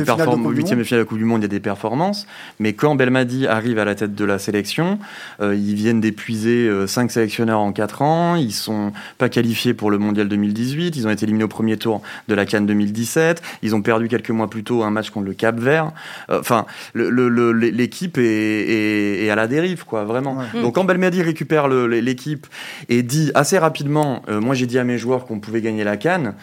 huitième de finale de la Coupe du Monde, il y a des performances, mais quand Belmadi arrive à la tête de la sélection, euh, ils viennent d'épuiser euh, cinq sélectionneurs en quatre ans, ils sont pas qualifiés pour le Mondial 2018, ils ont été éliminés au premier tour de la Cannes 2017, ils ont perdu quelques mois plus tôt un match contre le Cap Vert. Enfin, euh, le, le, l'équipe est, est, est, à la dérive, quoi, vraiment. Ouais. Donc quand Belmadi récupère l'équipe et dit assez rapidement, euh, moi j'ai dit à mes joueurs qu'on pouvait gagner la canne.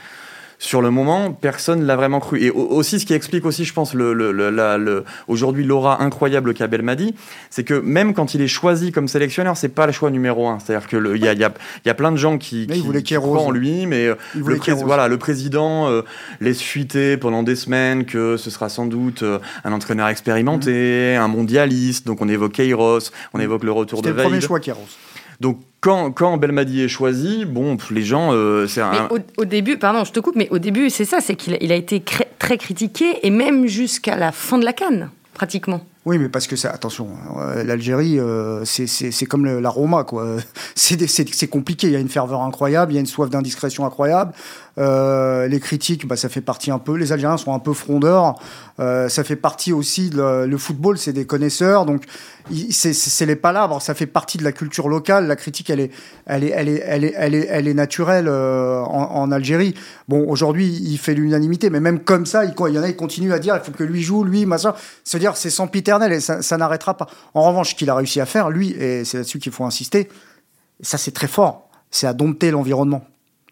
sur le moment, personne l'a vraiment cru. Et aussi, ce qui explique aussi, je pense, le, le, le, aujourd'hui l'aura incroyable qu'a Belmadi, c'est que même quand il est choisi comme sélectionneur, c'est pas le choix numéro un. C'est-à-dire que il y a, y, a, y a, plein de gens qui, qui, croient en lui, mais euh, le, voilà, le président euh, laisse fuiter pendant des semaines que ce sera sans doute euh, un entraîneur expérimenté, mmh. un mondialiste. Donc on évoque Keiros, on mmh. évoque le retour de Veil. le premier choix Keiros. Donc quand, quand Belmadi est choisi, bon, les gens, euh, c'est un... Au, début, pardon, je te coupe, mais au début, c'est ça, c'est qu'il a, il a été très critiqué, et même jusqu'à la fin de la canne, pratiquement. Oui, mais parce que ça, attention, euh, l'Algérie, euh, c'est comme le, la Roma, quoi. C'est compliqué. Il y a une ferveur incroyable, il y a une soif d'indiscrétion incroyable. Euh, les critiques, bah, ça fait partie un peu. Les Algériens sont un peu frondeurs. Euh, ça fait partie aussi. De, le football, c'est des connaisseurs, donc c'est les palabres. Ça fait partie de la culture locale. La critique, elle est, elle est, elle est, elle est, elle est, elle est naturelle euh, en, en, Algérie. Bon, aujourd'hui, il fait l'unanimité, mais même comme ça, il, il, y en a, ils continuent à dire, il faut que lui joue, lui, machin. Se dire, c'est sempiternel et ça, ça n'arrêtera pas. En revanche, ce qu'il a réussi à faire, lui, et c'est là-dessus qu'il faut insister, ça c'est très fort, c'est à dompter l'environnement.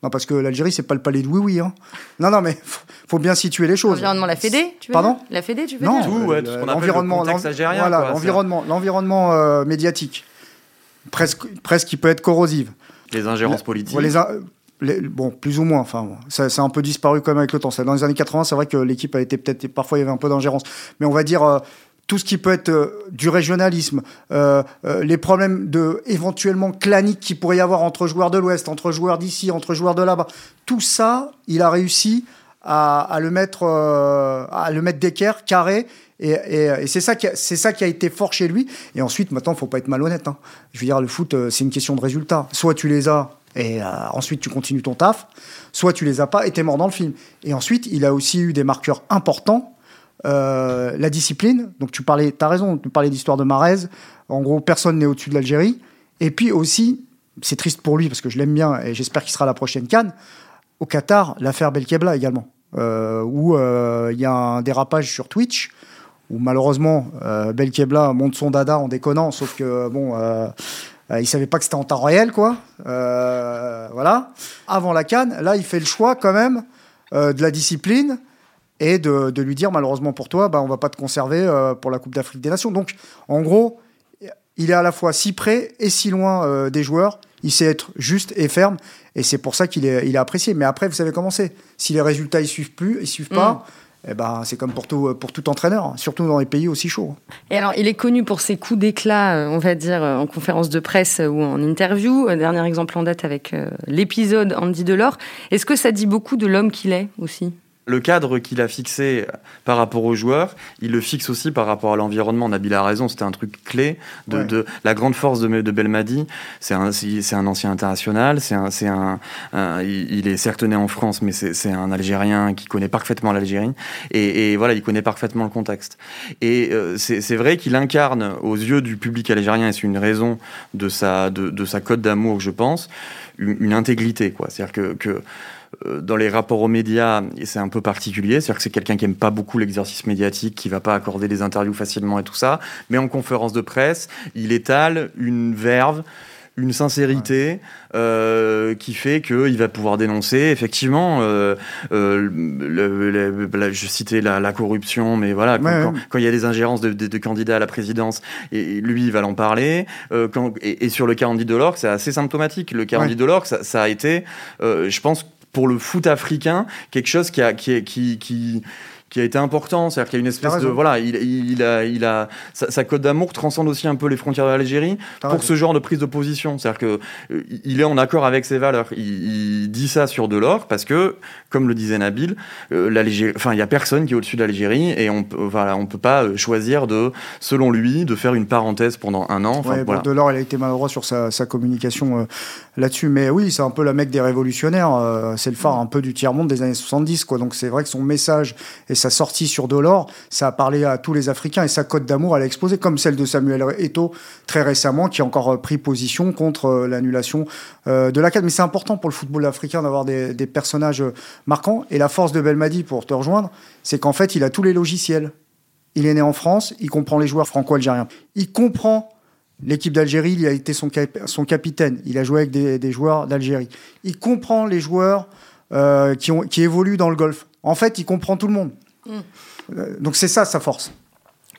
Non, parce que l'Algérie, c'est pas le palais de oui-oui. Hein. Non, non, mais faut, faut bien situer les choses. L'environnement, la Fédé, tu veux Pardon La Fédé, tu veux non, dire? Non, l'environnement, voilà, l'environnement, l'environnement euh, médiatique, presque, presque qui peut être corrosive. Les ingérences politiques. Les, bon, plus ou moins. Enfin, ça, c'est un peu disparu quand même avec le temps. Dans les années 80, c'est vrai que l'équipe a été peut-être parfois il y avait un peu d'ingérence, mais on va dire euh, tout ce qui peut être euh, du régionalisme, euh, euh, les problèmes de éventuellement claniques qui pourrait y avoir entre joueurs de l'Ouest, entre joueurs d'ici, entre joueurs de là-bas, tout ça, il a réussi à, à le mettre, à le mettre d'équerre, carré. Et, et, et c'est ça, qui a, ça qui a été fort chez lui. Et ensuite, maintenant, faut pas être malhonnête. Hein. Je veux dire, le foot, c'est une question de résultats. Soit tu les as et ensuite tu continues ton taf, soit tu les as pas et t'es mort dans le film. Et ensuite, il a aussi eu des marqueurs importants euh, la discipline. Donc tu parlais, as raison, tu parlais d'histoire de Marez. En gros, personne n'est au-dessus de l'Algérie. Et puis aussi, c'est triste pour lui parce que je l'aime bien et j'espère qu'il sera la prochaine Cannes. Au Qatar, l'affaire Belkebla également, euh, où euh, il y a un dérapage sur Twitch où malheureusement Belkebla monte son dada en déconnant, sauf que bon. il savait pas que c'était en temps réel, quoi. voilà. Avant la Cannes, là, il fait le choix quand même de la discipline et de, lui dire malheureusement pour toi, bah, on va pas te conserver euh, pour la Coupe d'Afrique des Nations. Donc en gros, il est à la fois si près et si loin euh, des joueurs. Il sait être juste et ferme, et c'est pour ça qu'il est, il est apprécié. Mais après, vous savez comment c'est. Si les résultats ils suivent plus, ils suivent pas. Mm. Eh ben, c'est comme pour tout, pour tout entraîneur, surtout dans les pays aussi chauds. Et alors, il est connu pour ses coups d'éclat, euh, on va dire, en conférence de presse ou en interview. Dernier exemple en date avec l'épisode Andy Delors. Est-ce que ça dit beaucoup de l'homme qu'il est aussi? Le cadre qu'il a fixé par rapport aux joueurs, il le fixe aussi par rapport à l'environnement. Nabil a raison, c'était un truc clé de, la grande force de, de Belmadi. C'est un, c'est un ancien international, c'est un, c'est un, il est certes né en France, mais c'est un Algérien qui connaît parfaitement l'Algérie et, voilà, il connaît parfaitement le contexte. Et euh, c'est vrai qu'il incarne aux yeux du public algérien, et c'est une raison de sa, de, de sa cote d'amour, je pense, une, intégrité, quoi. C'est-à-dire que, que dans les rapports aux médias, c'est un peu particulier. C'est-à-dire que c'est quelqu'un qui aime pas beaucoup l'exercice médiatique, qui va pas accorder des interviews facilement et tout ça. Mais en conférence de presse, il étale une verve, une sincérité euh, qui fait qu'il va pouvoir dénoncer effectivement euh, euh le, je citais la, la, corruption mais voilà quand, il y a des ingérences de, de, candidats à la présidence et, lui il va l'en parler euh, quand, et, sur le cas Andy Delors c'est assez symptomatique le cas Andy Delors ça, ça, a été je pense pour le foot africain quelque chose qui a qui qui, qui qui a été important. C'est-à-dire qu'il y a une espèce de voilà, il, il a, il a sa, sa cote d'amour transcende aussi un peu les frontières de l'Algérie pour ce genre de prise de position. C'est-à-dire que euh, il est en accord avec ses valeurs. Il, il dit ça sur Delors parce que, comme le disait Nabil, euh, l'Algérie, enfin il y a personne qui est au-dessus de l'Algérie et on voilà, on peut pas euh, choisir de, selon lui, de faire une parenthèse pendant un an. Enfin, voilà. Delors, il a été maladroit sur sa, sa communication là-dessus, mais oui, c'est un peu la mec des révolutionnaires. c'est le phare un peu du tiers monde des années 70, quoi. Donc c'est vrai que son message et sa sortie sur Dolor, ça a parlé à tous les Africains et sa cote d'amour, elle a explosé, comme celle de Samuel Eto'o très récemment, qui a encore euh, pris position contre euh, l'annulation euh, de la CAD. Mais c'est important pour le football africain d'avoir des, personnages marquants. Et la force de Belmadi, pour te rejoindre, c'est qu'en fait, il a tous les logiciels. Il est né en France, il comprend les joueurs franco-algériens. Il comprend L'équipe d'Algérie, il a été son, capitaine. Il a joué avec des, joueurs d'Algérie. Il comprend les joueurs qui, qui évoluent dans le golf. En fait, il comprend tout le monde. Euh, donc c'est ça sa force.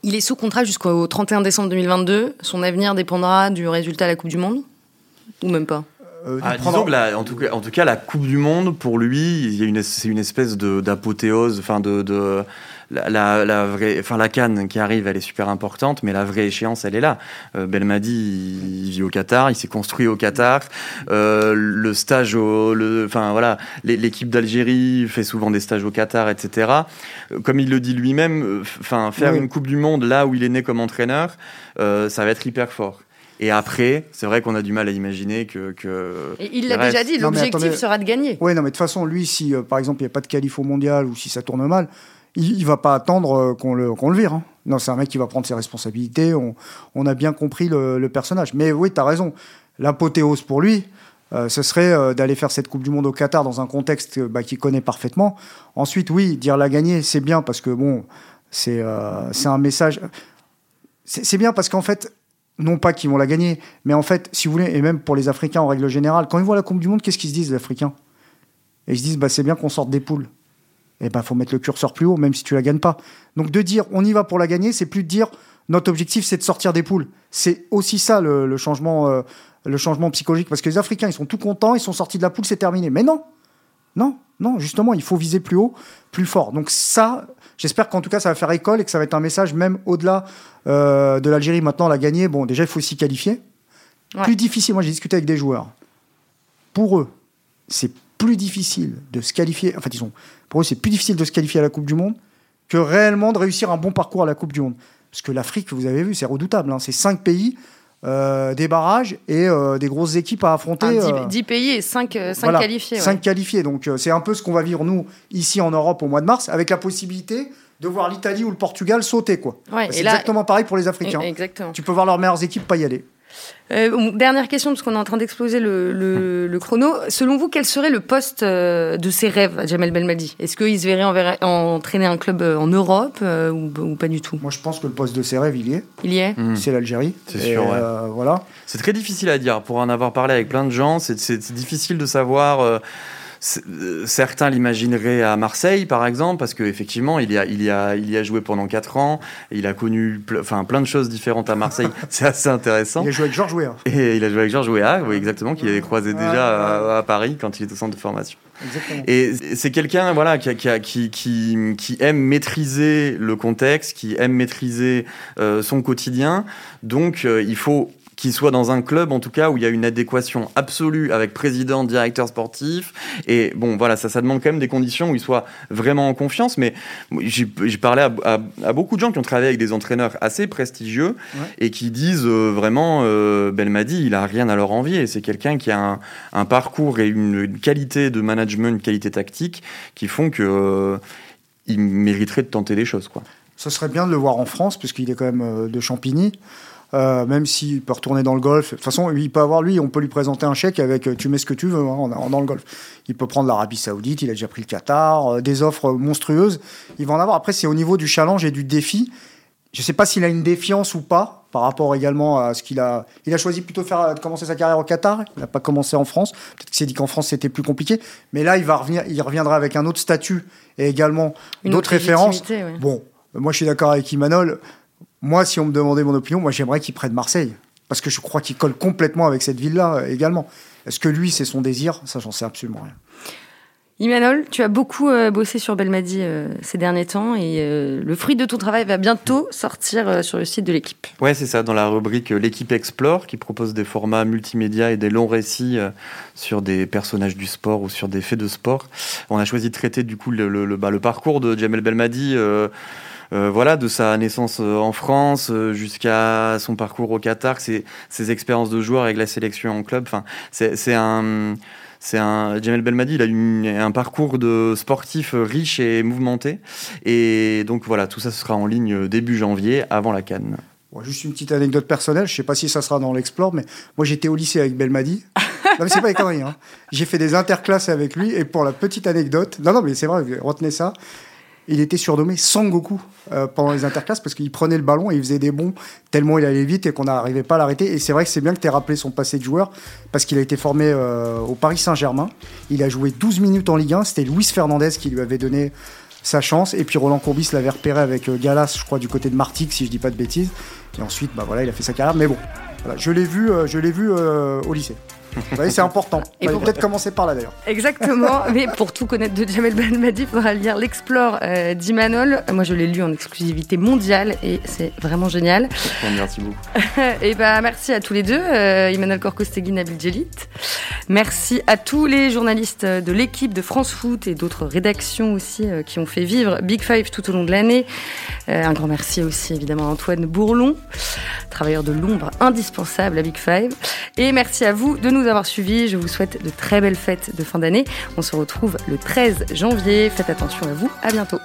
Il est sous contrat jusqu'au 31 décembre 2022. Son avenir dépendra du résultat à la Coupe du Monde? Ou même pas? Euh, ah, disons que la, en, tout cas, en tout cas, la Coupe du Monde, pour lui, c'est une espèce d'apothéose, enfin de, de la, la, vraie, enfin la canne qui arrive, elle est super importante, mais la vraie échéance, elle est là. Euh, Belmadi, il, vit au Qatar, il s'est construit au Qatar. Euh, le stage, au, le, enfin voilà, l'équipe d'Algérie fait souvent des stages au Qatar, etc. Euh, comme il le dit lui-même, euh, enfin faire une Coupe du Monde là où il est né comme entraîneur, euh, ça va être hyper fort. Et après, c'est vrai qu'on a du mal à imaginer que. que et il l'a déjà dit, l'objectif sera de gagner. Oui, non, mais de toute façon, lui, si par exemple il n'y a pas de qualif au mondial ou si ça tourne mal, il, ne va pas attendre euh, qu'on le, vire. Hein. Non, c'est un mec qui va prendre ses responsabilités. On, a bien compris le, personnage. Mais oui, tu as raison. L'apothéose pour lui, euh, ce serait euh, d'aller faire cette Coupe du Monde au Qatar dans un contexte bah, qu'il connaît parfaitement. Ensuite, oui, dire la gagner, c'est bien parce que bon, c'est un message. C'est bien parce qu'en fait, non pas qu'ils vont la gagner, mais en fait, si vous voulez, et même pour les Africains en règle générale, quand ils voient la Coupe du Monde, qu'est-ce qu'ils se disent, les Africains? Ils se disent, bah, c'est bien qu'on sorte des poules eh ben, faut mettre le curseur plus haut, même si tu la gagnes pas. Donc, de dire on y va pour la gagner, c'est plus de dire notre objectif, c'est de sortir des poules. C'est aussi ça le, changement, euh, le changement psychologique. Parce que les Africains, ils sont tout contents, ils sont sortis de la poule, c'est terminé. Mais non, non, non, justement, il faut viser plus haut, plus fort. Donc, ça, j'espère qu'en tout cas, ça va faire école et que ça va être un message même au-delà euh, de l'Algérie. Maintenant, la gagner, bon, déjà, il faut s'y qualifier. Plus difficile, moi, j'ai discuté avec des joueurs. Pour eux, c'est plus difficile de se qualifier. En fait, ils pour eux, c'est plus difficile de se qualifier à la Coupe du Monde que réellement de réussir un bon parcours à la Coupe du Monde. Parce que l'Afrique, vous avez vu, c'est redoutable. Hein. C'est cinq pays, euh, des barrages et euh, des grosses équipes à affronter. 10, euh, pays et 5, qualifiés. 5 qualifiés. Donc c'est un peu ce qu'on va vivre, nous, ici en Europe au mois de mars, avec la possibilité de voir l'Italie ou le Portugal sauter. quoi. c'est exactement pareil pour les Africains. Exactement. Tu peux voir leurs meilleures équipes pas y aller. Euh, dernière question, parce qu'on est en train d'exploser le, chrono. Selon vous, quel serait le poste euh, de ses rêves à Jamel Belmadi? Est-ce qu'il se verrait entraîner un club euh, en Europe ou, pas du tout? Moi, je pense que le poste de ses rêves, il y est. Il y est? Mmh. C'est l'Algérie. C'est sûr, voilà. C'est très difficile à dire. Pour en avoir parlé avec plein de gens, c'est difficile de savoir euh, certains l'imagineraient à Marseille, par exemple, parce qu'effectivement, il y, a, il, y a, il y a joué pendant 4 ans, il a connu enfin, plein de choses différentes à Marseille. C'est assez intéressant. Il a joué avec Georges Weah. Et il a joué avec Georges Weah, oui, exactement, qu'il avait croisé déjà à, Paris quand il était au centre de formation. Exactement. Et c'est quelqu'un voilà, qui, qui, qui, qui, aime maîtriser le contexte, qui aime maîtriser euh, son quotidien. Donc, euh, il faut qu'il soit dans un club, en tout cas, où il y a une adéquation absolue avec président, directeur sportif. Et bon, voilà, ça, ça demande quand même des conditions où il soit vraiment en confiance. Mais j'ai parlé à, beaucoup de gens qui ont travaillé avec des entraîneurs assez prestigieux et qui disent euh, vraiment, euh, Belmadi, il a rien à leur envier. C'est quelqu'un qui a un, parcours et une, qualité de management, une qualité tactique qui font que euh, il mériterait de tenter des choses, quoi. Ce serait bien de le voir en France, puisqu'il est quand même de Champigny. Euh, même s'il peut retourner dans le golf. De toute façon, il peut avoir, lui, on peut lui présenter un chèque avec euh, tu mets ce que tu veux hein, dans le golf. Il peut prendre l'Arabie Saoudite, il a déjà pris le Qatar, euh, des offres monstrueuses. Il va en avoir. Après, c'est au niveau du challenge et du défi. Je ne sais pas s'il a une défiance ou pas par rapport également à ce qu'il a. Il a choisi plutôt de, faire, de commencer sa carrière au Qatar. Il n'a pas commencé en France. Peut-être qu'il s'est dit qu'en France c'était plus compliqué. Mais là, il va revenir. Il reviendra avec un autre statut et également d'autres références. Bon, moi je suis d'accord avec Imanol. Moi, si on me demandait mon opinion, moi j'aimerais qu'il prenne Marseille. Parce que je crois qu'il colle complètement avec cette ville-là euh, également. Est-ce que lui, c'est son désir? Ça, j'en sais absolument rien. Imanol, tu as beaucoup euh, bossé sur Belmadi euh, ces derniers temps et le fruit de ton travail va bientôt sortir sur le site de l'équipe. Ouais, c'est ça, dans la rubrique L'équipe Explore qui propose des formats multimédia et des longs récits sur des personnages du sport ou sur des faits de sport. On a choisi de traiter du coup le, le, bah, le parcours de Jamel Belmadi euh, voilà, de sa naissance euh, en France euh, jusqu'à son parcours au Qatar, ses, expériences de joueur avec la sélection en club. Enfin, c'est un c'est un Jamel Belmadi, il a eu un parcours de sportif riche et mouvementé. Et donc voilà, tout ça sera en ligne début janvier, avant la Cannes. juste une petite anecdote personnelle, je sais pas si ça sera dans l'Explore, mais moi j'étais au lycée avec Belmadi. non mais c'est pas les conneries, hein. J'ai fait des interclasses avec lui, et pour la petite anecdote, non non mais c'est vrai, retenez ça, Il était surnommé Sangoku euh, pendant les interclasses parce qu'il prenait le ballon et il faisait des bons tellement il allait vite et qu'on n'arrivait pas à l'arrêter. Et c'est vrai que c'est bien que tu aies rappelé son passé de joueur parce qu'il a été formé euh, au Paris Saint-Germain. Il a joué 12 minutes en Ligue 1. C'était Luis Fernandez qui lui avait donné sa chance. Et puis Roland Courbis l'avait repéré avec euh, Galas, je crois, du côté de Martigues, si je dis pas de bêtises. Et ensuite, bah voilà, il a fait sa carrière. Mais bon, je l'ai vu, je l'ai vu au lycée c'est important. Il faut peut-être commencer par là d'ailleurs. Exactement. Mais pour tout connaître de Jamel Belmadi, il faudra lire L'Explore euh, d'Imanol. Moi, je l'ai lu en exclusivité mondiale et c'est vraiment génial. Merci beaucoup. et bah, merci à tous les deux, euh, Imanol Korkostegui, Nabil Djelit. Merci à tous les journalistes de l'équipe de France Foot et d'autres rédactions aussi euh, qui ont fait vivre Big Five tout au long de l'année. Euh, un grand merci aussi évidemment à Antoine Bourlon, travailleur de l'ombre indispensable à Big Five. Et merci à vous de nous avoir suivis. Je vous souhaite de très belles fêtes de fin d'année. On se retrouve le 13 janvier. Faites attention à vous. À bientôt.